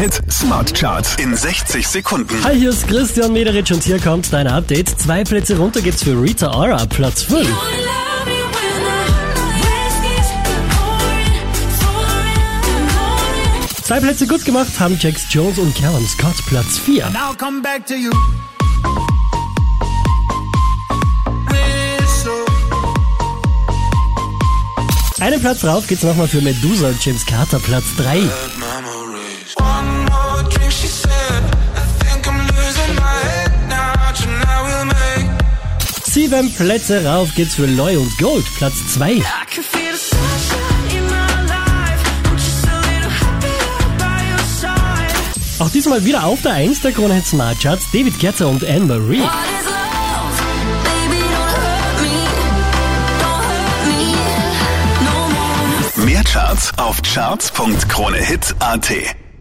Hit Smart Charts in 60 Sekunden. Hi, hier ist Christian Mederitsch und hier kommt dein Update. Zwei Plätze runter geht's für Rita Ora, Platz 5. Zwei Plätze gut gemacht haben Jax Jones und Callum Scott, Platz 4. I'll come back to you. Einen Platz drauf geht's nochmal für Medusa und James Carter, Platz 3. Sieben Plätze rauf geht's für Loy und Gold, Platz 2. I can feel the sunshine in my life. I'm just a little happier by your side. Auch diesmal wieder auf der 1 der Krone Hit Smart Charts, David Guetta und no more. Mehr Charts auf charts.kronehit.at.